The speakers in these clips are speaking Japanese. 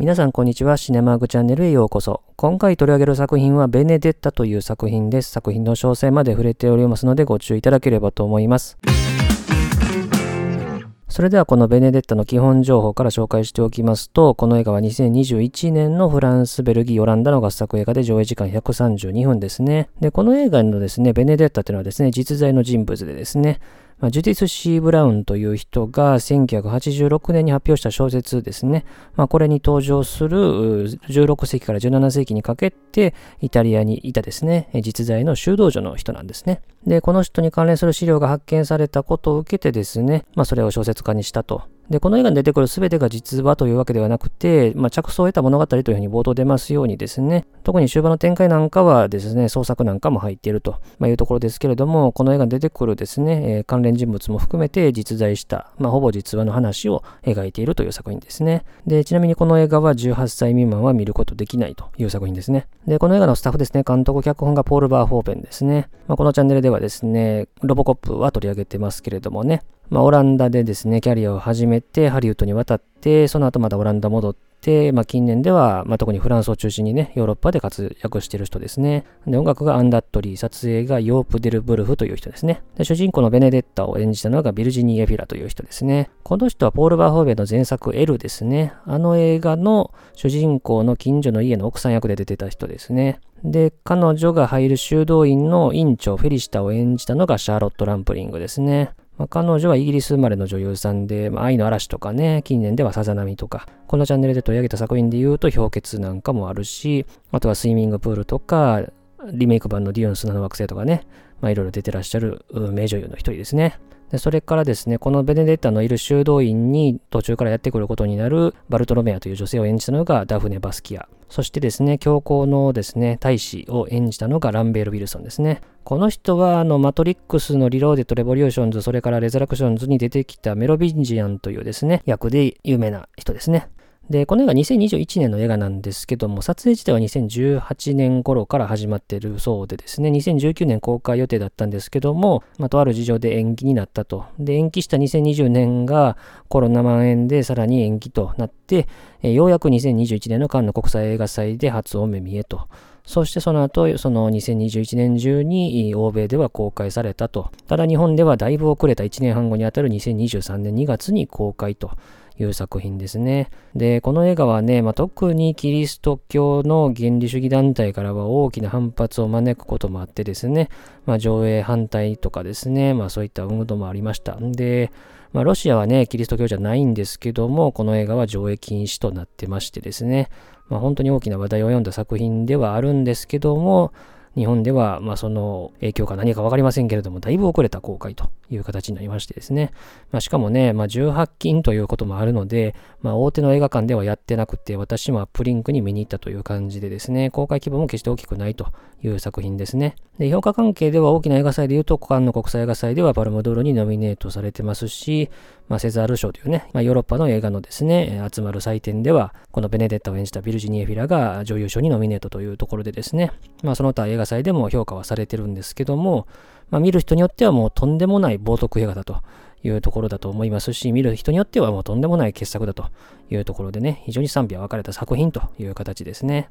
皆さんこんにちは。シネマーグチャンネルへようこそ。今回取り上げる作品はベネデッタという作品です。作品の詳細まで触れておりますのでご注意いただければと思います。それではこのベネデッタの基本情報から紹介しておきますと、この映画は2021年のフランス、ベルギー、オランダの合作映画で上映時間132分ですね。で、この映画のですね、ベネデッタというのはですね、実在の人物でですね、まあ、ジュディス・シー・ブラウンという人が1986年に発表した小説ですね。まあ、これに登場する16世紀から17世紀にかけてイタリアにいたですね、実在の修道女の人なんですね。で、この人に関連する資料が発見されたことを受けてですね、まあ、それを小説家にしたとで、この映画に出てくる全てが実話というわけではなくて、まあ、着想を得た物語というふうに冒頭出ますようにですね、特に終盤の展開なんかはですね、創作なんかも入っていると、まいうところですけれども、この映画に出てくるですね、えー、関連人物も含めて実在した、まあ、ほぼ実話の話を描いているという作品ですね。で、ちなみにこの映画は18歳未満は見ることできないという作品ですね。で、この映画のスタッフですね、監督、脚本がポール・バーフォーペンですね。まあ、このチャンネルではですね、ロボコップは取り上げてますけれどもね、まあ、オランダでですね、キャリアを始めて、ハリウッドに渡って、その後またオランダ戻って、まあ、近年では、まあ、特にフランスを中心にね、ヨーロッパで活躍してる人ですね。で、音楽がアン・ダッドリー、撮影がヨープ・デル・ブルフという人ですね。で、主人公のベネデッタを演じたのがビルジニー・エフィラという人ですね。この人はポール・バーホーベの前作 L ですね。あの映画の主人公の近所の家の奥さん役で出てた人ですね。で、彼女が入る修道院の院長フェリシタを演じたのがシャーロット・ランプリングですね。まあ、彼女はイギリス生まれの女優さんで、まあ、愛の嵐とかね、近年ではさざ波とか、このチャンネルで取り上げた作品で言うと評決なんかもあるし、あとはスイミングプールとか、リメイク版のデューン砂の惑星とかね、まあいろいろ出てらっしゃる名女優の一人ですね。でそれからですね、このベネデッタのいる修道院に途中からやってくることになるバルトロメアという女性を演じたのがダフネ・パタキア。そしてですね、教皇のですね、大使を演じたのがランベール・ウィルソンですね。この人は、あの、マトリックスのリローデッド・レボリューションズ、それからレザラクションズに出てきたメロビンジアンというですね、役で有名な人ですね。で、この映画2021年の映画なんですけども、撮影自体は2018年頃から始まっているそうでですね、2019年公開予定だったんですけども、まあ、とある事情で延期になったと。で、延期した2020年がコロナ蔓延でさらに延期となって、えようやく2021年のカンヌ国際映画祭で初お目見えと。そしてその後、その2021年中に欧米では公開されたと。ただ日本ではだいぶ遅れた1年半後にあたる2023年2月に公開と。いう作品ですね。で、この映画はね、まあ、特にキリスト教の原理主義団体からは大きな反発を招くこともあってですね、まあ、上映反対とかですね、まあ、そういった運動もありました。で、まあ、ロシアはね、キリスト教じゃないんですけども、この映画は上映禁止となってましてですね、まあ、本当に大きな話題を読んだ作品ではあるんですけども、日本では、まあ、その影響か何かわかりませんけれども、だいぶ遅れた公開という形になりましてですね。まあ、しかもね、まあ、18禁ということもあるので、まあ、大手の映画館ではやってなくて、私もアップリンクに見に行ったという感じでですね、公開規模も決して大きくないという作品ですね。で、評価関係では大きな映画祭で言うと、カンの国際映画祭ではパルムドールにノミネートされてますし、まあ、セザール賞というね、まあ、ヨーロッパの映画のですね、集まる祭典では、このベネデッタを演じたビルジニエ・フィラが女優賞にノミネートというところでですね、まあ、その他映画祭でも評価はされてるんですけども、まあ、見る人によってはもうとんでもない冒涜映画だというところだと思いますし、見る人によってはもうとんでもない傑作だというところでね、非常に賛否は分かれた作品という形ですね。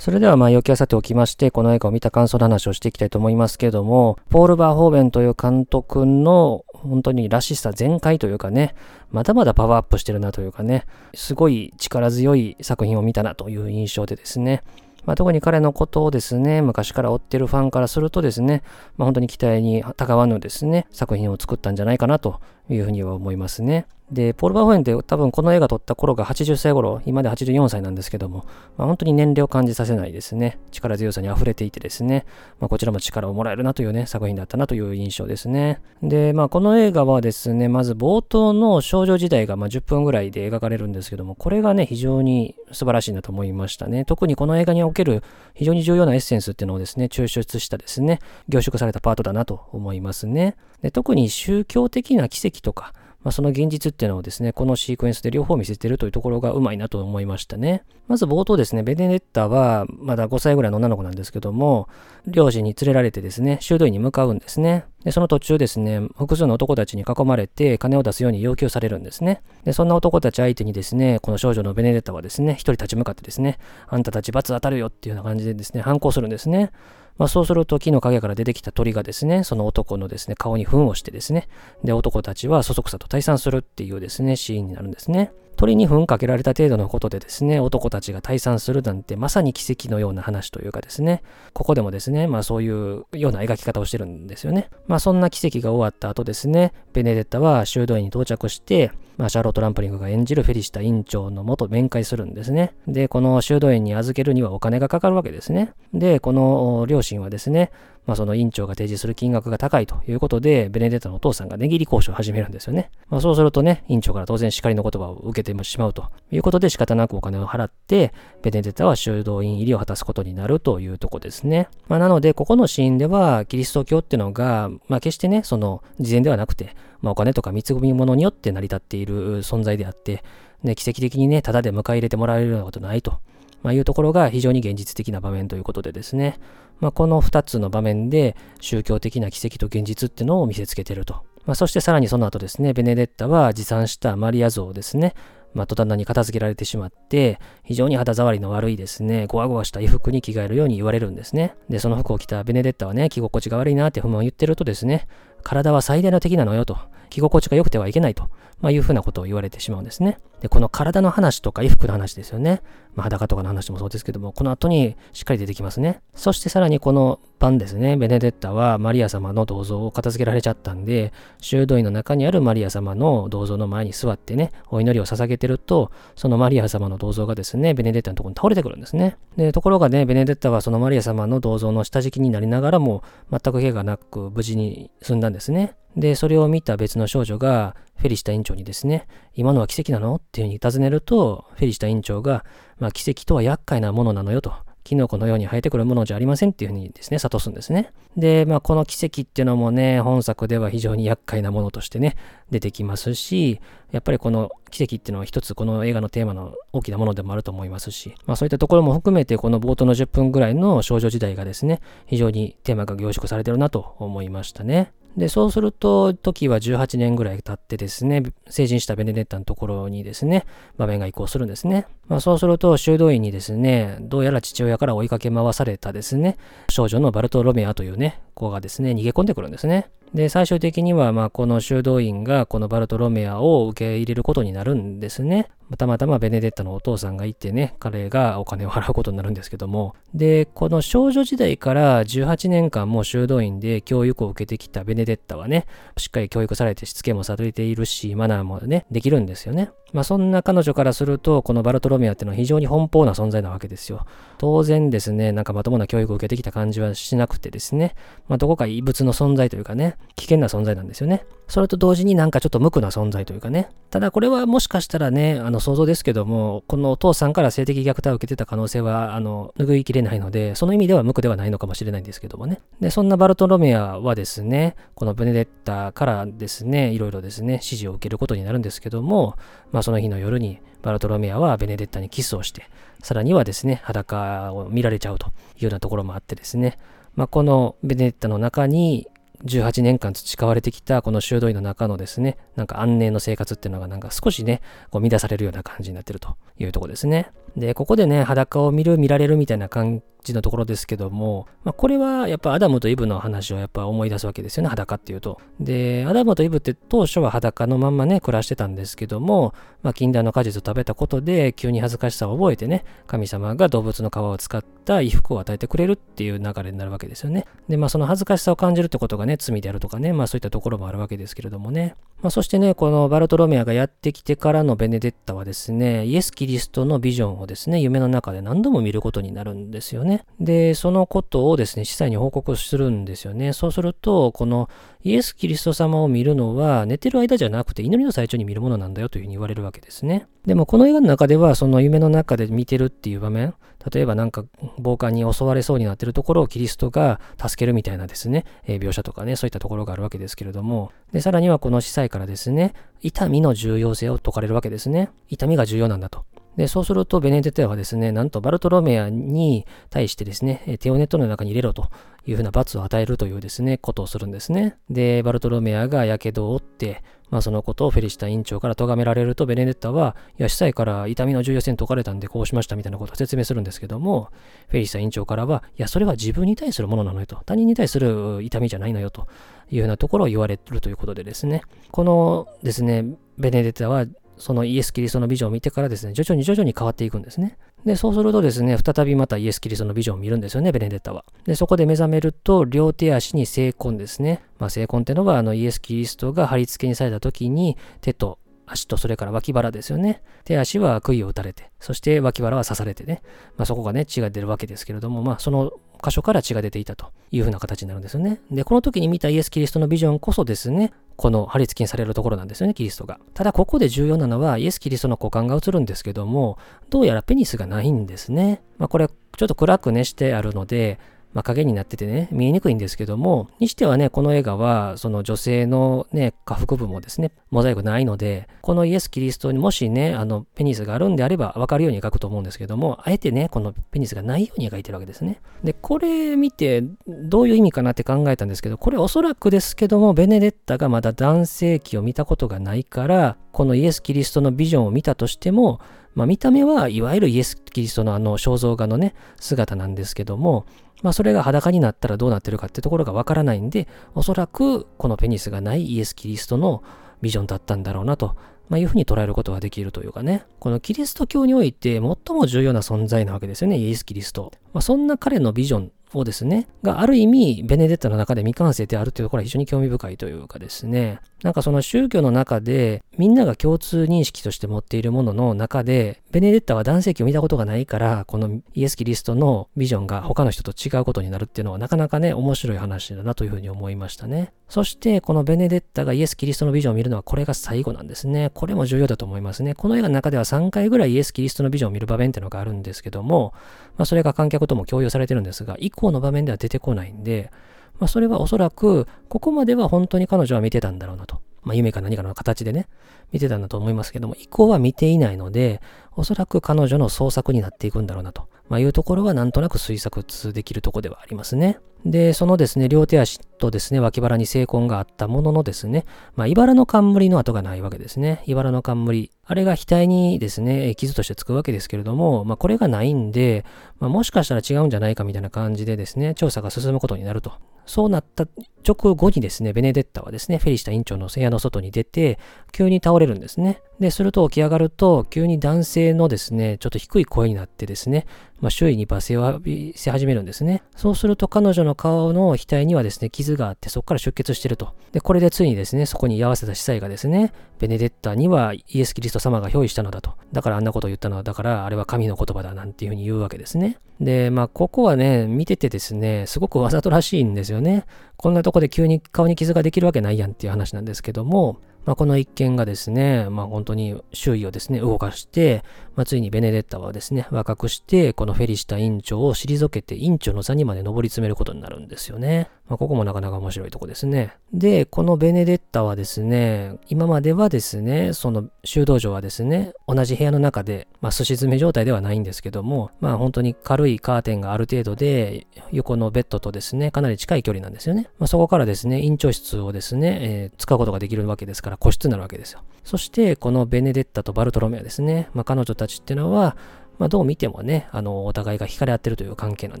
それではまあ、余計はさておきまして、この映画を見た感想の話をしていきたいと思いますけども、ポール・バーホーベンという監督の本当にらしさ全開というかね、まだまだパワーアップしてるなというかね、すごい力強い作品を見たなという印象でですね、まあ、特に彼のことをですね、昔から追ってるファンからするとですね、まあ、本当に期待にたがわぬですね、作品を作ったんじゃないかなというふうには思いますね。で、ポール・バーホエンって多分この映画撮った頃が80歳頃、今で84歳なんですけども、まあ、本当に年齢を感じさせないですね、力強さに溢れていてですね、まあ、こちらも力をもらえるなというね、作品だったなという印象ですね。で、まあこの映画はですね、まず冒頭の少女時代がま10分ぐらいで描かれるんですけども、これがね、非常に素晴らしいなと思いましたね。特にこの映画における非常に重要なエッセンスっていうのをですね、抽出したですね、凝縮されたパートだなと思いますね。で特に宗教的な奇跡とか、まあ、その現実っていうのをですね、このシークエンスで両方見せてるというところがうまいなと思いましたね。まず冒頭ですね、ベネデッタはまだ5歳ぐらいの女の子なんですけども、両親に連れられてですね、修道院に向かうんですね。で、その途中ですね、複数の男たちに囲まれて金を出すように要求されるんですね。で、そんな男たち相手にですね、この少女のベネデッタはですね、一人立ち向かってですね、あんたたち罰当たるよっていうような感じでですね、反抗するんですね。まあ、そうすると木の陰から出てきた鳥がですね、その男のですね、顔に糞をしてですね、で、男たちはそそくさと退散するっていうですね、シーンになるんですね。鳥に糞かけられた程度のことでですね、男たちが退散するなんてまさに奇跡のような話というかですね、ここでもですね、まあそういうような描き方をしてるんですよね。まあそんな奇跡が終わった後ですね、ベネデッタは修道院に到着して、まあ、シャーロット・ランプリングが演じるフェリシタ院長のもと面会するんですね。で、この修道院に預けるにはお金がかかるわけですね。で、この両親はですね、まあ、その院長が提示する金額が高いということで、ベネデッタのお父さんが値切り交渉を始めるんですよね。まあ、そうするとね、院長から当然叱りの言葉を受けてしまうということで仕方なくお金を払って、ベネデッタは修道院入りを果たすことになるというとこですね。まあ、なので、ここのシーンでは、キリスト教っていうのが、まあ、決してね、その、事前ではなくて、まあ、お金とか貢ぎ物によって成り立っている存在であって、ね、奇跡的にね、ただで迎え入れてもらえるようなことないと。まあ、いうところが非常に現実的な場面ということでですね、まあ、この2つの場面で宗教的な奇跡と現実っていうのを見せつけてると。まあ、そしてさらにその後ですね、ベネデッタは持参したマリア像をですね、まあ、戸棚に片付けられてしまって、非常に肌触りの悪いですね、ゴワゴワした衣服に着替えるように言われるんですね。で、その服を着たベネデッタはね、着心地が悪いなって不満を言ってるとですね、体は最大の敵なのよと。着心地が良くてはいけないと、まあ、いうふうなことを言われてしまうんですね。で、この体の話とか衣服の話ですよね。まあ、裸とかの話もそうですけども、この後にしっかり出てきますね。そしてさらにこの晩ですね、ベネデッタはマリア様の銅像を片付けられちゃったんで、修道院の中にあるマリア様の銅像の前に座ってね、お祈りを捧げてると、そのマリア様の銅像がですね、ベネデッタのところに倒れてくるんですね。で、ところがね、ベネデッタはそのマリア様の銅像の下敷きになりながらも、全く怪我なく無事に済んだんですね。で、それを見た別の少女が、フェリシタ院長にですね、今のは奇跡なの？っていうふうに尋ねると、フェリシタ院長が、まあ、奇跡とは厄介なものなのよと。キノコのように生えてくるものじゃありませんっていうふうにですね、諭すんですね。で、まあ、この奇跡っていうのもね、本作では非常に厄介なものとしてね、出てきますし、やっぱりこの奇跡っていうのは一つこの映画のテーマの大きなものでもあると思いますし、まあそういったところも含めてこの冒頭の10分ぐらいの少女時代がですね、非常にテーマが凝縮されてるなと思いましたね。で、そうすると、時は18年ぐらい経ってですね、成人したベネデッタのところにですね、場面が移行するんですね。まあそうすると、修道院にですね、どうやら父親から追いかけ回されたですね、少女のバルトロメアというね、子がですね、逃げ込んでくるんですね。で、最終的には、まあ、この修道院がこのバルトロメアを受け入れることになるんですね。たまたまベネデッタのお父さんがいてね、彼がお金を払うことになるんですけども、で、この少女時代から18年間も修道院で教育を受けてきたベネデッタはね、しっかり教育されてしつけもされているし、マナーもね、できるんですよね。まあそんな彼女からすると、このバルトロメアっていうのは非常に奔放な存在なわけですよ。当然ですね、なんかまともな教育を受けてきた感じはしなくてですね、まあどこか異物の存在というかね、危険な存在なんですよね。それと同時になんかちょっと無垢な存在というかね。ただこれはもしかしたらね、あの想像ですけども、このお父さんから性的虐待を受けてた可能性は、あの、拭いきれないので、その意味では無垢ではないのかもしれないんですけどもね。で、そんなバルトロメアはですね、このベネデッタからですね、いろいろですね、指示を受けることになるんですけども、まあその日の夜にバルトロメアはベネデッタにキスをして、さらにはですね、裸を見られちゃうというようなところもあってですね、まあこのベネデッタの中に18年間培われてきたこの修道院の中のですね、なんか安寧の生活っていうのがなんか少しね、こう乱されるような感じになってるというとこですね。で、ここでね、裸を見る、見られるみたいな関じのところですけども、まあ、これはやっぱアダムとイブの話をやっぱ思い出すわけですよね、裸っていうと。で、アダムとイブって当初は裸のまんまね、暮らしてたんですけども、まあ、禁断の果実を食べたことで、急に恥ずかしさを覚えてね、神様が動物の皮を使った衣服を与えてくれるっていう流れになるわけですよね。で、まあその恥ずかしさを感じるってことがね、罪であるとかね、まあそういったところもあるわけですけれどもね。まあそしてね、このバルトロメアがやってきてからのベネデッタはですね、イエス・キリストのビジョンをですね、夢の中で何度も見ることになるんですよね。ね。で、そのことをですね、司祭に報告するんですよね。そうすると、このイエス・キリスト様を見るのは、寝てる間じゃなくて祈りの最中に見るものなんだよというふうに言われるわけですね。でも、この映画の中では、その夢の中で見てるっていう場面、例えばなんか、暴漢に襲われそうになってるところをキリストが助けるみたいなですね、えー、描写とかね、そういったところがあるわけですけれども、で、さらにはこの司祭からですね、痛みの重要性を説かれるわけですね。痛みが重要なんだと。で、そうすると、ベネデテアはですね、なんとバルトロメアに対してですね、手をネットの中に入れろというふうな罰を与えるというですね、ことをするんですね。で、バルトロメアが火傷を負って、まあそのことをフェリシタ委員長から咎められると、ベネデッタは、いや、司祭から痛みの重要性に解かれたんでこうしましたみたいなことを説明するんですけども、フェリシタ委員長からは、いや、それは自分に対するものなのよと、他人に対する痛みじゃないのよというふうなところを言われるということでですね、このですね、ベネデッタはそのイエス・キリストのビジョンを見てからですね、徐々に徐々に変わっていくんですね。で、そうするとですね、再びまたイエス・キリストのビジョンを見るんですよね、ベネデッタは。で、そこで目覚めると、両手足に聖痕ですね。まあ、聖痕ってのは、あの、イエス・キリストが貼り付けにされた時に、手と足とそれから脇腹ですよね。手足は杭を打たれて、そして脇腹は刺されてね、まあ、そこがね、血が出るわけですけれども、まあ、その箇所から血が出ていたというふうな形になるんですよね。で、この時に見たイエス・キリストのビジョンこそですね、この貼り付けにされるところなんですよね、キリストが。ただ、ここで重要なのは、イエス・キリストの股間が映るんですけども、どうやらペニスがないんですね。まあ、これ、ちょっと暗くねしてあるので、まあ、影になっててね、見えにくいんですけども、にしてはね、この映画は、その女性のね、下腹部もですね、モザイクないので、このイエス・キリストにもしね、あの、ペニスがあるんであれば、わかるように描くと思うんですけども、あえてね、このペニスがないように描いてるわけですね。で、これ見て、どういう意味かなって考えたんですけど、これおそらくですけども、ベネデッタがまだ男性器を見たことがないから、このイエス・キリストのビジョンを見たとしても、まあ、見た目はいわゆるイエス・キリストのあの肖像画のね、姿なんですけども、まあ、それが裸になったらどうなってるかってところがわからないんで、おそらくこのペニスがないイエス・キリストのビジョンだったんだろうなと、まあ、いうふうに捉えることができるというかね。このキリスト教において最も重要な存在なわけですよね、イエス・キリスト。まあ、そんな彼のビジョンをですね、がある意味、ベネデッタの中で未完成であるというところは非常に興味深いというかですね、なんかその宗教の中で、みんなが共通認識として持っているものの中で、ベネデッタは男性器を見たことがないから、このイエス・キリストのビジョンが他の人と違うことになるっていうのはなかなかね、面白い話だなというふうに思いましたね。そして、このベネデッタがイエス・キリストのビジョンを見るのはこれが最後なんですね。これも重要だと思いますね。この映画の中では3回ぐらいイエス・キリストのビジョンを見る場面っていうのがあるんですけども、まあ、それが観客とも共有されてるんですが、以降の場面では出てこないんで、まあ、それはおそらく、ここまでは本当に彼女は見てたんだろうなと。まあ、夢か何かの形でね、見てたんだと思いますけども、以降は見ていないので、おそらく彼女の創作になっていくんだろうなと、まあ、いうところはなんとなく推測できるとこではありますね。で、そのですね、両手足とですね、脇腹に精根があったもののですね、まあ、茨の冠の跡がないわけですね。茨の冠。あれが額にですね、傷としてつくわけですけれども、まあ、これがないんで、まあ、もしかしたら違うんじゃないかみたいな感じでですね、調査が進むことになると。そうなった直後にですね、ベネデッタはですね、フェリシタ院長の部屋の外に出て、急に倒れるんですね。で、すると起き上がると、急に男性のですね、ちょっと低い声になってですね、まあ、周囲に罵声を浴びせ始めるんですね。そうすると彼女のの顔の額にはですね、傷があって、そこから出血してると。で、これでついにですね、そこに居合わせた司祭がですね、ベネデッタにはイエス・キリスト様が憑依したのだと。だからあんなことを言ったのは、だからあれは神の言葉だなんていうふうに言うわけですね。で、まあ、ここはね、見ててですね、すごくわざとらしいんですよね。こんなとこで急に顔に傷ができるわけないやんっていう話なんですけども、まあ、この一件がですね、まあ、本当に周囲をですね、動かして、まあ、ついにベネデッタはですね、若くして、このフェリシタ院長を退けて院長の座にまで上り詰めることになるんですよね。まあ、ここもなかなか面白いとこですね。で、このベネデッタはですね、今まではですね、その修道場はですね、同じ部屋の中で、まあ、寿司詰め状態ではないんですけども、まあ、本当に軽いカーテンがある程度で、横のベッドとですね、かなり近い距離なんですよね。まあ、そこからですね、院長室をですね、えー、使うことができるわけですから、個室になるわけですよ。そして、このベネデッタとバルトロメアですね、まあ、彼女たちっていうのは、まあ、どう見てもね、あの、お互いが惹かれ合ってるという関係なん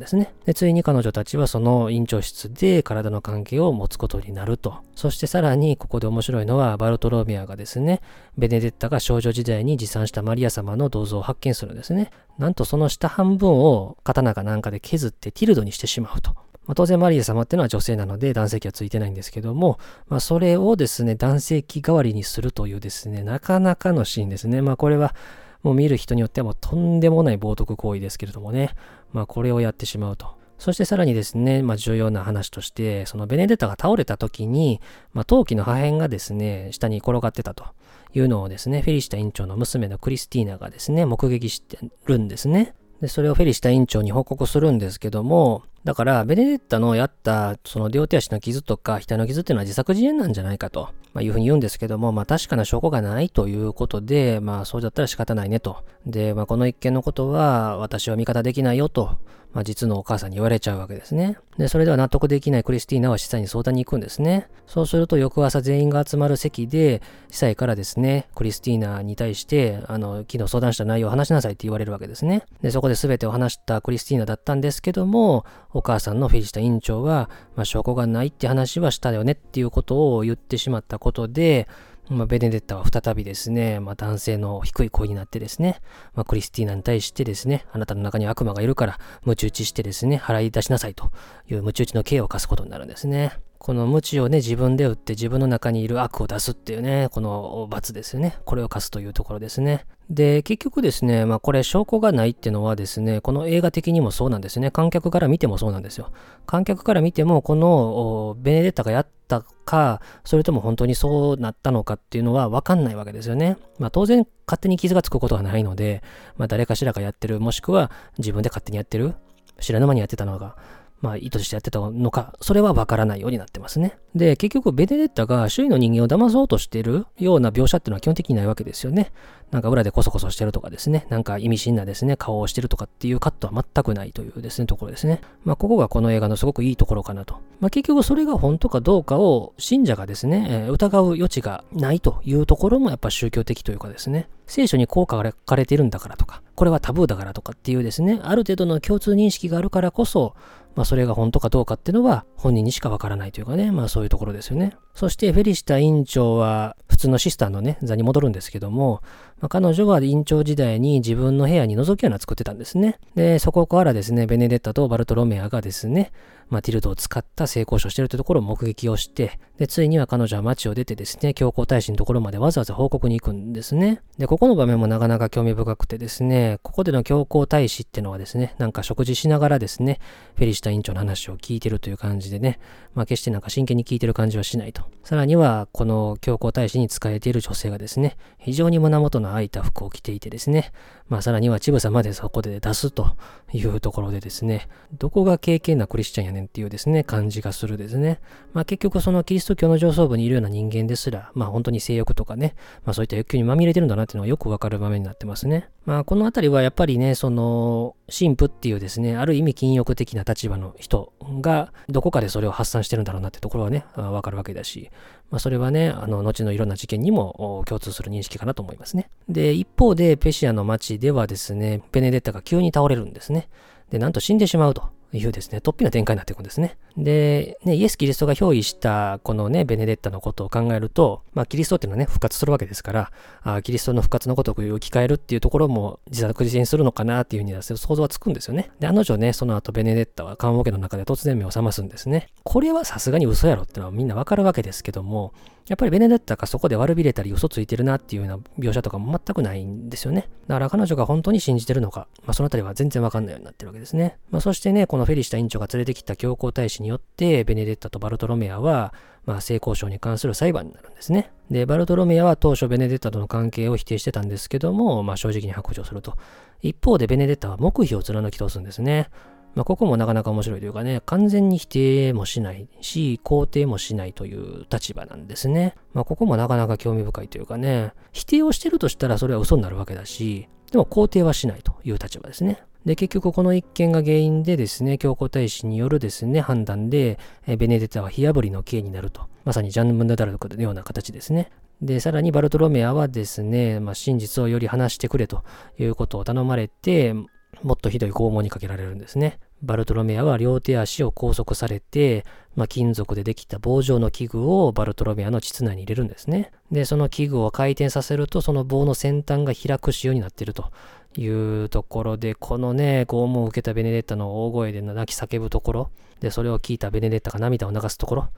ですね。で、ついに彼女たちはその院長室で体の関係を持つことになると。そしてさらに、ここで面白いのは、バルトロメアがですね、ベネデッタが少女時代に持参したマリア様の銅像を発見するんですね。なんとその下半分を刀かなんかで削ってティルドにしてしまうと。まあ、当然マリア様っていうのは女性なので男性器はついてないんですけども、まあ、それをですね、男性器代わりにするというですね、なかなかのシーンですね。まあこれはもう見る人によってはもうとんでもない冒涜行為ですけれどもね。まあ、これをやってしまうと。そしてさらにですね、まあ、重要な話として、そのベネデッタが倒れた時に、まあ、陶器の破片がですね、下に転がってたというのをですね、フェリシタ院長の娘のクリスティーナがですね、目撃してるんですね。で、それをフェリシタ委員長に報告するんですけども、だから、ベネデッタのやった、その両手足の傷とか、額の傷っていうのは自作自演なんじゃないかと、まあ、いうふうに言うんですけども、まあ、確かな証拠がないということで、まあ、そうだったら仕方ないねと。で、まあ、この一件のことは、私は味方できないよと、まあ、実のお母さんに言われちゃうわけですね。で、それでは納得できないクリスティーナは司祭に相談に行くんですね。そうすると翌朝全員が集まる席で、司祭からですね、クリスティーナに対して、あの、昨日相談した内容を話しなさいって言われるわけですね。で、そこで全てを話したクリスティーナだったんですけども、お母さんのフェリシタ院長は、まあ、証拠がないって話はしたよねっていうことを言ってしまったことで、まあ、ベネデッタは再びですね、まあ、男性の低い声になってですね、まあ、クリスティーナに対してですね、あなたの中に悪魔がいるから、鞭打ちしてですね、払い出しなさいというムチ打ちの刑を課すことになるんですね。この無知をね、自分で打って自分の中にいる悪を出すっていうね、この罰ですよね。これを課すというところですね。で、結局ですね、まあこれ証拠がないっていうのはですね、この映画的にもそうなんですね。観客から見てもそうなんですよ。観客から見ても、このベネデッタがやったか、それとも本当にそうなったのかっていうのはわかんないわけですよね。まあ当然勝手に傷がつくことはないので、まあ誰かしらがやってる、もしくは自分で勝手にやってる、知らぬ間にやってたのが、まあ意図してやってたのか、それはわからないようになってますね。で、結局ベネデッタが周囲の人間を騙そうとしてるような描写っていうのは基本的にないわけですよね。なんか裏でコソコソしてるとかですね、なんか意味深なですね、顔をしてるとかっていうカットは全くないというですね、ところですね。まあここがこの映画のすごくいいところかなと。まあ結局それが本当かどうかを信者がですね、えー、疑う余地がないというところもやっぱ宗教的というかですね、聖書にこう書かれているんだからとか、これはタブーだからとかっていうですね、ある程度の共通認識があるからこそ、まあそれが本当かどうかっていうのは本人にしかわからないというかね、まあそういうところですよね。そしてフェリシタ院長は普通のシスターのね、座に戻るんですけども、まあ、彼女は院長時代に自分の部屋に覗き穴作ってたんですね。で、そこからですね、ベネデッタとバルトロメアがですね、まあ、ティルドを使った性交渉してるというところを目撃をして、で、ついには彼女は街を出てですね、教皇大使のところまでわざわざ報告に行くんですね。で、ここの場面もなかなか興味深くてですね、ここでの教皇大使ってのはですね、なんか食事しながらですね、フェリシタ院長の話を聞いてるという感じでね、まあ、決してなんか真剣に聞いてる感じはしないと。さらには、この教皇大使に仕えている女性がですね、非常に胸元の開いた服を着ていてですね、まあ、さらには乳房までそこで出すというところでですね、どこが経験なクリスチャンやねんっていうですね、感じがするですね。まあ結局そのキリスト教の上層部にいるような人間ですら、まあ本当に性欲とかね、まあそういった欲求にまみれてるんだなっていうのがよくわかる場面になってますね。まあこの辺りはやっぱりね、その、神父っていうですね、ある意味禁欲的な立場の人が、どこかでそれを発散してるんだろうなってところはね、わかるわけだし、まあそれはね、あの、後のいろんな事件にも共通する認識かなと思いますね。で、一方でペシアの町ではですね、ベネデッタが急に倒れるんですね。で、なんと死んでしまうと。いうですね、突飛な展開になっていくんですね。で、ね、イエス・キリストが憑依したこのね、ベネデッタのことを考えると、まあ、キリストっていうのはね、復活するわけですから、あキリストの復活のことを置き換えるっていうところも自作自演するのかなっていうふうに想像はつくんですよね。で、あの女ね、その後ベネデッタは棺桶の中で突然目を覚ますんですね。これはさすがに嘘やろってのはみんなわかるわけですけども、やっぱりベネデッタがそこで悪びれたり嘘ついてるなっていうような描写とかも全くないんですよね。だから彼女が本当に信じてるのか、まあ、そのあたりは全然わかんないようになってるわけですね。まあ、そしてね、このフェリシタ院長が連れてきた教皇太子によって、ベネデッタとバルトロメアは、まあ、性交渉に関する裁判になるんですね。で、バルトロメアは当初ベネデッタとの関係を否定してたんですけども、まあ、正直に白状すると。一方でベネデッタは黙秘を貫き通すんですね。まあ、ここもなかなか面白いというかね、完全に否定もしないし、肯定もしないという立場なんですね。まあ、ここもなかなか興味深いというかね、否定をしてるとしたらそれは嘘になるわけだし、でも肯定はしないという立場ですね。で、結局この一件が原因でですね、教皇太子によるですね、判断で、えベネデタは火炙りの刑になると。まさにジャンヌ・ムンダダルクのような形ですね。で、さらにバルトロメアはですね、まあ、真実をより話してくれということを頼まれて、もっとひどい拷問にかけられるんですね。バルトロメアは両手足を拘束されて、まあ、金属でできた棒状の器具をバルトロメアの膣内に入れるんですね。で、その器具を回転させると、その棒の先端が開く仕様になっているというところで、このね、拷問を受けたベネデッタの大声で泣き叫ぶところ、で、それを聞いたベネデッタが涙を流すところ、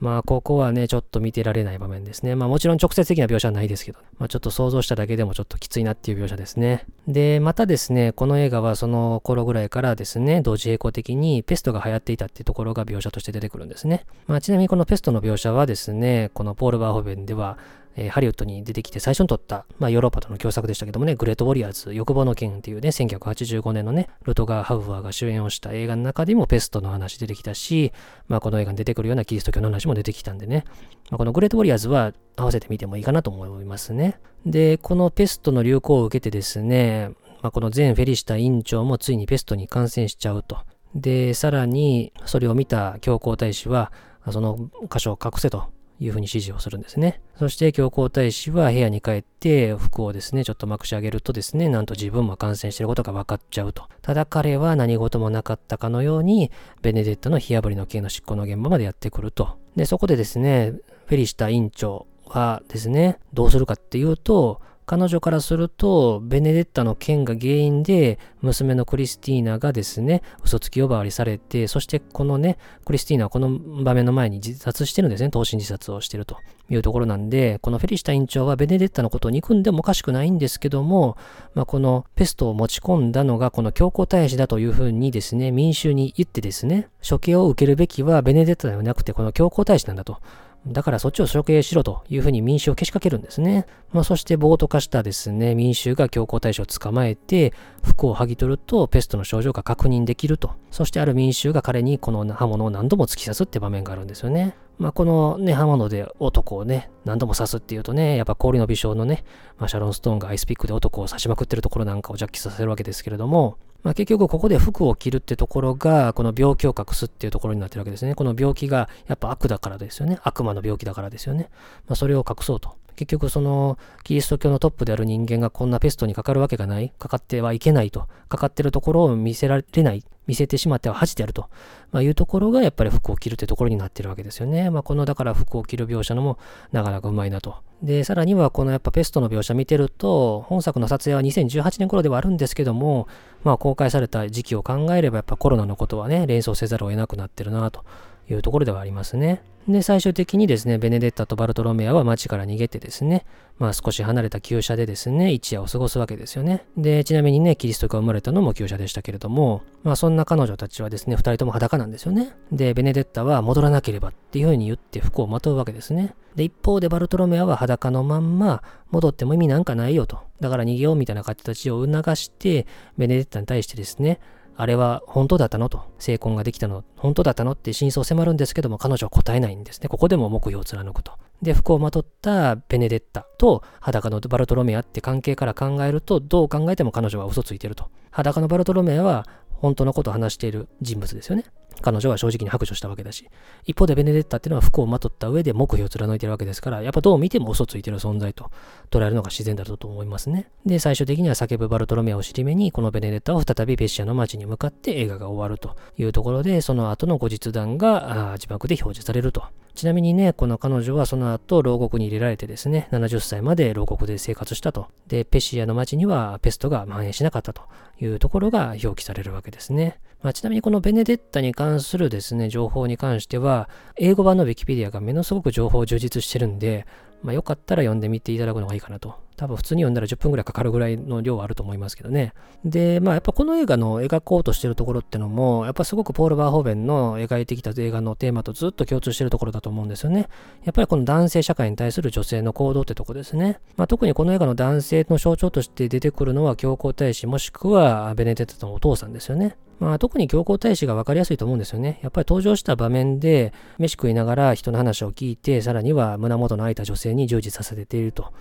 まあ、ここはね、ちょっと見てられない場面ですね。まあ、もちろん直接的な描写はないですけど、まあ、ちょっと想像しただけでもちょっときついなっていう描写ですね。で、またですね、この映画はその頃ぐらいからですね、同時並行的にペストが流行っていたっていうところが描写として出てくるんですね。まあ、ちなみにこのペストの描写はですね、このポール・バーホベンでは、えー、ハリウッドに出てきて最初に撮った、まあ、ヨーロッパとの共作でしたけどもね、グレート・ウォリアーズ、欲望の剣っていうね、1985年のね、ルトガー・ハウファーが主演をした映画の中でもペストの話出てきたし、まあ、この映画に出てくるようなキリスト教の話も出てきたんでね、まあ、このグレート・ウォリアーズは合わせてみてもいいかなと思いますね。で、このペストの流行を受けてですね、まあ、この前フェリシタ院長もついにペストに感染しちゃうと。で、さらにそれを見た教皇太子は、その箇所を隠せというふうに指示をするんですね。そして教皇太子は部屋に帰って服をですね、ちょっとまくし上げるとですね、なんと自分も感染していることが分かっちゃうと。ただ彼は何事もなかったかのように、ベネデッタの火炙りの刑の執行の現場までやってくると。で、そこでですね、フェリシタ院長はですね、どうするかっていうと、彼女からすると、ベネデッタの件が原因で、娘のクリスティーナがですね、嘘つき呼ばわりされて、そしてこのね、クリスティーナはこの場面の前に自殺してるんですね、投身自殺をしてるというところなんで、このフェリシタ院長はベネデッタのことを憎んでもおかしくないんですけども、まあ、このペストを持ち込んだのがこの教皇太子だというふうにですね、民衆に言ってですね、処刑を受けるべきはベネデッタではなくてこの教皇太子なんだと。だからそっちを処刑しろというふうに民衆をけしかけるんですね。まあ、そして暴徒化したですね、民衆が強行大使を捕まえて、服を剥ぎ取るとペストの症状が確認できると。そしてある民衆が彼にこの刃物を何度も突き刺すって場面があるんですよね。まあ、このね、刃物で男をね、何度も刺すっていうとね、やっぱ氷の微笑のね、まあ、シャロン・ストーンがアイスピックで男を刺しまくってるところなんかをジャッキさせるわけですけれども、まあ、結局ここで服を着るってところが、この病気を隠すっていうところになってるわけですね。この病気がやっぱ悪だからですよね。悪魔の病気だからですよね。まあ、それを隠そうと。結局そのキリスト教のトップである人間がこんなペストにかかるわけがない、かかってはいけないと、かかってるところを見せられない、見せてしまっては恥じてやると、まあ、いうところがやっぱり服を着るってところになってるわけですよね。まあ、このだから服を着る描写のもなかなかうまいなと。で、さらにはこのやっぱペストの描写見てると、本作の撮影は2018年頃ではあるんですけども、まあ公開された時期を考えればやっぱコロナのことはね、連想せざるを得なくなってるなというところではありますね。で、最終的にですね、ベネデッタとバルトロメアは街から逃げてですね、まあ少し離れた旧車でですね、一夜を過ごすわけですよね。で、ちなみにね、キリストが生まれたのも旧車でしたけれども、まあそんな彼女たちはですね、二人とも裸なんですよね。で、ベネデッタは戻らなければっていうふうに言って服をまとうわけですね。で、一方でバルトロメアは裸のまんま、戻っても意味なんかないよと。だから逃げようみたいな形を促して、ベネデッタに対してですね、あれは本当だったのと、成婚ができたの、本当だったのって真相を迫るんですけども、彼女は答えないんですね。ここでも目標を貫くと。で、服をまとったベネデッタと裸のバルトロメアって関係から考えると、どう考えても彼女は嘘ついてると。裸のバルトロメアは本当のことを話している人物ですよね。彼女は正直に白状したわけだし。一方でベネデッタっていうのは服をまとった上で目標を貫いてるわけですから、やっぱどう見ても嘘ついてる存在と捉えるのが自然だと思いますね。で、最終的には叫ぶバルトロメアを尻目に、このベネデッタを再びペシアの街に向かって映画が終わるというところで、その後の後日談が字幕で表示されると。ちなみにね、この彼女はその後牢獄に入れられてですね、70歳まで牢獄で生活したと。で、ペシアの町にはペストが蔓延しなかったというところが表記されるわけですね。まあ、ちなみにこのベネデッタに関するですね、情報に関しては、英語版の Wikipedia がものすごく情報を充実してるんで、まあ、よかったら読んでみていただくのがいいかなと。多分普通に読んだら10分ぐらいかかるぐらいの量はあると思いますけどね。で、まあやっぱこの映画の描こうとしてるところってのも、やっぱすごくポール・バーホーベンの描いてきた映画のテーマとずっと共通してるところだと思うんですよね。やっぱりこの男性社会に対する女性の行動ってとこですね。まあ特にこの映画の男性の象徴として出てくるのは教皇太子もしくはベネテッタのお父さんですよね。まあ、特に教皇太子が分かりやすいと思うんですよね。やっぱり登場した場面で、飯食いながら人の話を聞いて、さらには胸元の開いた女性に従事させていると。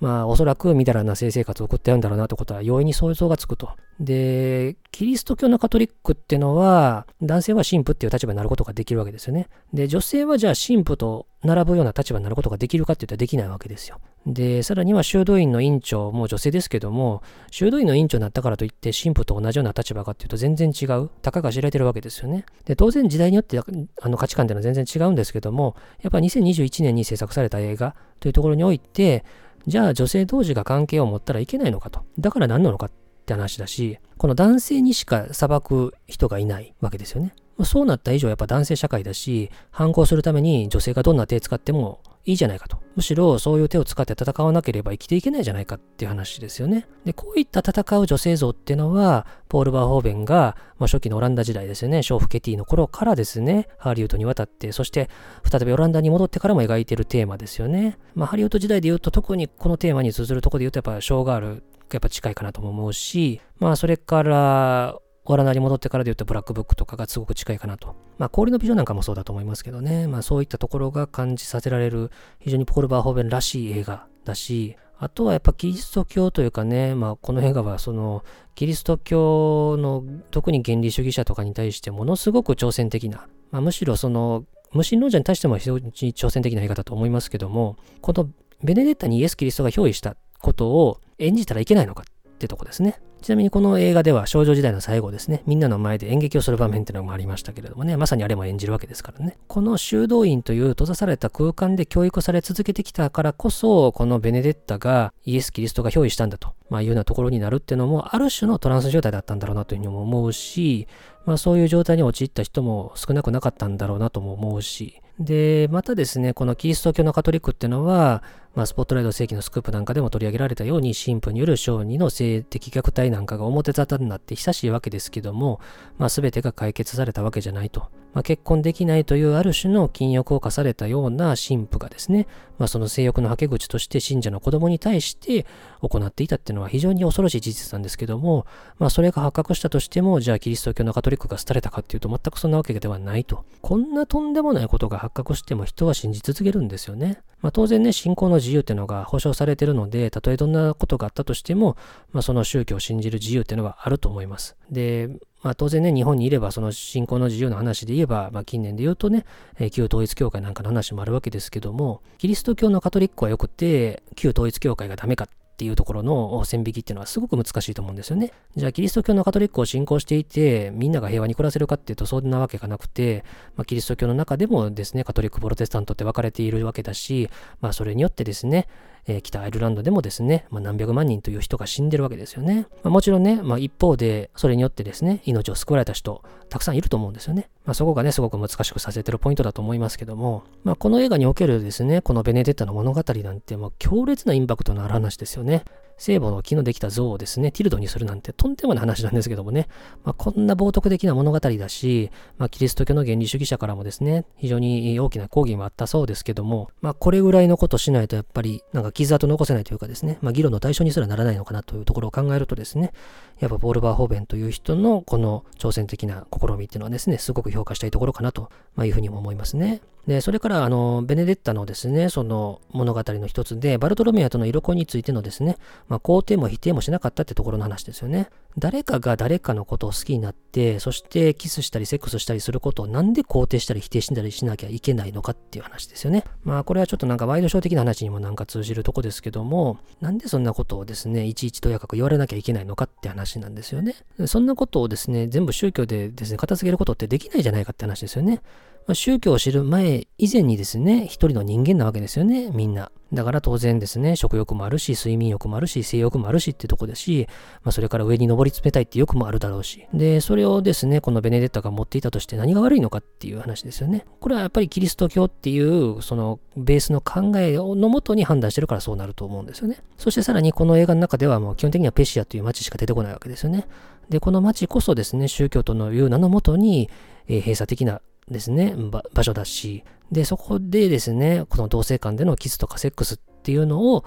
まあ、おそらくみだらな性生活を送ってるんだろうなってことは容易に想像がつくと。で、キリスト教のカトリックっていうのは、男性は神父っていう立場になることができるわけですよね。で、女性はじゃあ神父と並ぶような立場になることができるかって言ったらできないわけですよ。で、さらには修道院の院長も女性ですけども、修道院の院長になったからといって神父と同じような立場かっていうと全然違う。たかが知られてるわけですよね。で、当然時代によってあの価値観っていうのは全然違うんですけども、やっぱ2021年に制作された映画というところにおいて、じゃあ女性同士が関係を持ったらいけないのかと。だから何なのかって話だし、この男性にしか裁く人がいないわけですよね。そうなった以上やっぱ男性社会だし、反抗するために女性がどんな手使ってもいいじゃないかと。むしろそういう手を使って戦わなければ生きていけないじゃないかっていう話ですよね。で、こういった戦う女性像っていうのは、ポール・バーホーベンが、まあ、初期のオランダ時代ですよね、ショーフ・ケティの頃からですね、ハリウッドに渡って、そして再びオランダに戻ってからも描いてるテーマですよね。まあ、ハリウッド時代で言うと特にこのテーマに通ずるところで言うとやっぱショーガールがやっぱ近いかなとも思うし、まあそれからオランダに戻ってからで言うとブラックブックとかがすごく近いかなと。まあ氷の美女なんかもそうだと思いますけどね。まあそういったところが感じさせられる非常にポール・バーホーベンらしい映画だし、あとはやっぱキリスト教というかね、まあこの映画はそのキリスト教の特に原理主義者とかに対してものすごく挑戦的な、まあ、むしろその無神論者に対しても非常に挑戦的な映画だと思いますけども、このベネデッタにイエス・キリストが憑依したことを演じたらいけないのかってとこですね。ちなみにこの映画では少女時代の最後ですね、みんなの前で演劇をする場面っていうのもありましたけれどもね、まさにあれも演じるわけですからね。この修道院という閉ざされた空間で教育され続けてきたからこそ、このベネデッタがイエス・キリストが憑依したんだと、まあ、いうようなところになるっていうのも、ある種のトランス状態だったんだろうなというふうにも思うし、まあそういう状態に陥った人も少なくなかったんだろうなとも思うし、で、またですね、このキリスト教のカトリックっていうのは、まあ、スポットライト世紀のスクープなんかでも取り上げられたように、神父による小児の性的虐待なんかが表沙汰になって久しいわけですけども、まあ、全てが解決されたわけじゃないと。まあ、結婚できないというある種の禁欲を課されたような神父がですね、まあ、その性欲のはけ口として信者の子供に対して行っていたっていうのは非常に恐ろしい事実なんですけども、まあ、それが発覚したとしても、じゃあキリスト教のカトリックが廃れたかっていうと全くそんなわけではないと。こんなとんでもないことが発覚しても人は信じ続けるんですよね。まあ、当然ね、信仰の自由っていうのが保障されているので、たとえどんなことがあったとしても、まあ、その宗教を信じる自由っていうのはあると思います。で、まあ、当然ね、日本にいれば、その信仰の自由の話で言えば、まあ、近年で言うとね、え、旧統一教会なんかの話もあるわけですけども、キリスト教のカトリックはよくて、旧統一教会がダメかっっていうところの線引きっていうのはすごく難しいと思うんですよね。じゃあキリスト教のカトリックを信仰していてみんなが平和に暮らせるかっていうとそんなわけがなくて、まあ、キリスト教の中でもですねカトリックプロテスタントって分かれているわけだし、まあ、それによってですねえー、北アイルランドでもですね、まあ、何百万人という人が死んでるわけですよね。まあ、もちろんね、まあ、一方で、それによってですね、命を救われた人、たくさんいると思うんですよね。まあ、そこがね、すごく難しくさせてるポイントだと思いますけども、まあ、この映画におけるですね、このベネデッタの物語なんて、もう、強烈なインパクトのある話ですよね。聖母の木のできた像をですね、ティルドにするなんてとんでもない話なんですけどもね、まあ、こんな冒涜的な物語だし、まあ、キリスト教の原理主義者からもですね、非常に大きな抗議もあったそうですけども、まあ、これぐらいのことしないとやっぱり、なんか傷跡残せないというかですね、まあ、議論の対象にすらならないのかなというところを考えるとですね、やっぱポール・バーホーベンという人のこの挑戦的な試みっていうのはですね、すごく評価したいところかなというふうにも思いますね。で、それから、あの、ベネデッタのですね、その物語の一つで、バルトロメアとの色恋についてのですね、まあ、肯定も否定もしなかったってところの話ですよね。誰かが誰かのことを好きになって、そしてキスしたりセックスしたりすることをなんで肯定したり否定したりしなきゃいけないのかっていう話ですよね。まあ、これはちょっとなんかワイドショー的な話にもなんか通じるとこですけども、なんでそんなことをですね、いちいちとやかく言われなきゃいけないのかって話なんですよね。そんなことをですね、全部宗教でですね、片付けることってできないじゃないかって話ですよね。まあ、宗教を知る前以前にですね、一人の人間なわけですよね、みんな。だから当然ですね、食欲もあるし、睡眠欲もあるし、性欲もあるしってとこですし、まあ、それから上に登り詰めたいって欲もあるだろうし。で、それをですね、このベネデッタが持っていたとして何が悪いのかっていう話ですよね。これはやっぱりキリスト教っていう、そのベースの考えのもとに判断してるからそうなると思うんですよね。そしてさらにこの映画の中ではもう基本的にはペシアという街しか出てこないわけですよね。で、この街こそですね、宗教とのいう名のもとに、えー、閉鎖的なですね、場所だし、で、そこでですね、この同性間でのキスとかセックスっていうのを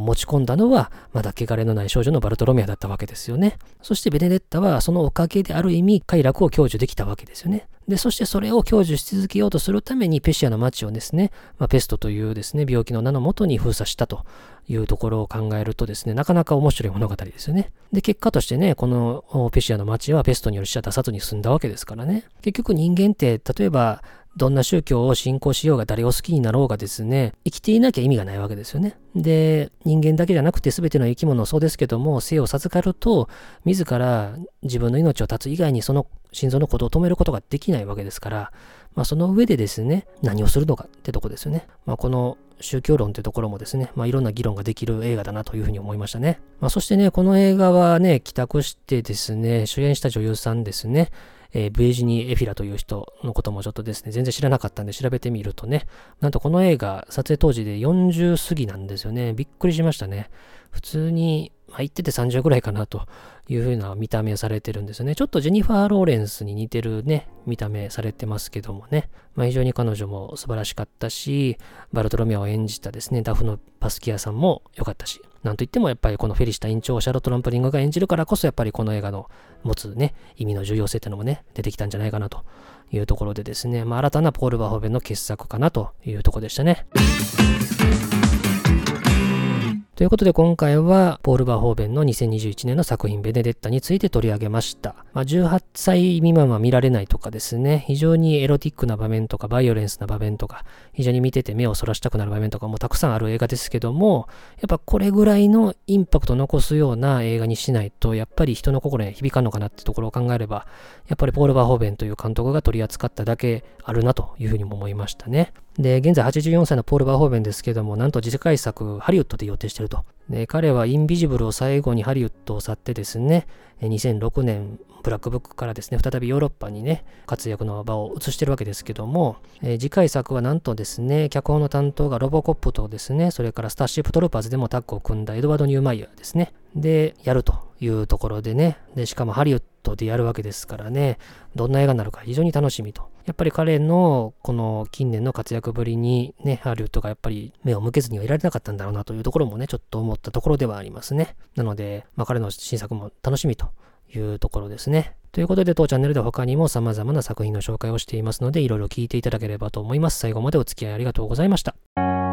持ち込んだのは、まだ汚れのない少女のバルトロメアだったわけですよね。そしてベネデッタはそのおかげである意味快楽を享受できたわけですよね。で、そしてそれを享受し続けようとするためにペシアの町をですね、まあ、ペストというですね、病気の名のもとに封鎖したというところを考えるとですね、なかなか面白い物語ですよね。で、結果としてね、このペシアの町はペストによる死者出さずに済んだわけですからね。結局人間って、例えばどんな宗教を信仰しようが誰を好きになろうがですね、生きていなきゃ意味がないわけですよね。で、人間だけじゃなくて全ての生き物そうですけども、生を授かると、自ら自分の命を絶つ以外にその心臓のことを止めることができないわけですから、まあその上でですね、何をするのかってとこですよね。まあこの宗教論ってところもですね、まあいろんな議論ができる映画だなというふうに思いましたね。まあそしてね、この映画はね、帰宅してですね、主演した女優さんですね、えー、ブエジニー・エフィラという人のこともちょっとですね、全然知らなかったんで調べてみるとね、なんとこの映画、撮影当時で40過ぎなんですよね。びっくりしましたね。普通に、まあ、言ってて30ぐらいかなという風な見た目されてるんですよね。ちょっとジェニファー・ローレンスに似てるね、見た目されてますけどもね。まあ、非常に彼女も素晴らしかったし、バルトロメアを演じたですね、ダフのパスキアさんも良かったし、なんといってもやっぱりこのフェリシタ院長をシャロット・ランプリングが演じるからこそやっぱりこの映画の持つね、意味の重要性っていうのもね、出てきたんじゃないかなというところでですね、まあ、新たなポール・バーホーベンの傑作かなというところでしたね。ということで今回はポール・バーホーベンの2021年の作品ベネデッタについて取り上げました。まあ、18歳未満は見られないとかですね、非常にエロティックな場面とかバイオレンスな場面とか、非常に見てて目をそらしたくなる場面とかもたくさんある映画ですけども、やっぱこれぐらいのインパクト残すような映画にしないと、やっぱり人の心に響かんのかなってところを考えれば、やっぱりポール・バーホーベンという監督が取り扱っただけあるなというふうにも思いましたね。で、現在84歳のポール・バーホーベンですけども、なんと次回作、ハリウッドで予定してると。で、彼はインビジブルを最後にハリウッドを去ってですね、2006年、ブラックブックからですね、再びヨーロッパにね、活躍の場を移してるわけですけども、えー、次回作はなんとですね、脚本の担当がロボコップとですね、それからスターシップトルパーズでもタッグを組んだエドワード・ニューマイヤーですね。で、やるというところでね、で、しかもハリウッドでやるわけですからね、どんな映画になるか非常に楽しみと。やっぱり彼のこの近年の活躍ぶりにね、ハリウッドがやっぱり目を向けずにはいられなかったんだろうなというところもね、ちょっと思ったところではありますね。なので、まあ彼の新作も楽しみというところですね。ということで、当チャンネルで他にも様々な作品の紹介をしていますので、いろいろ聞いていただければと思います。最後までお付き合いありがとうございました。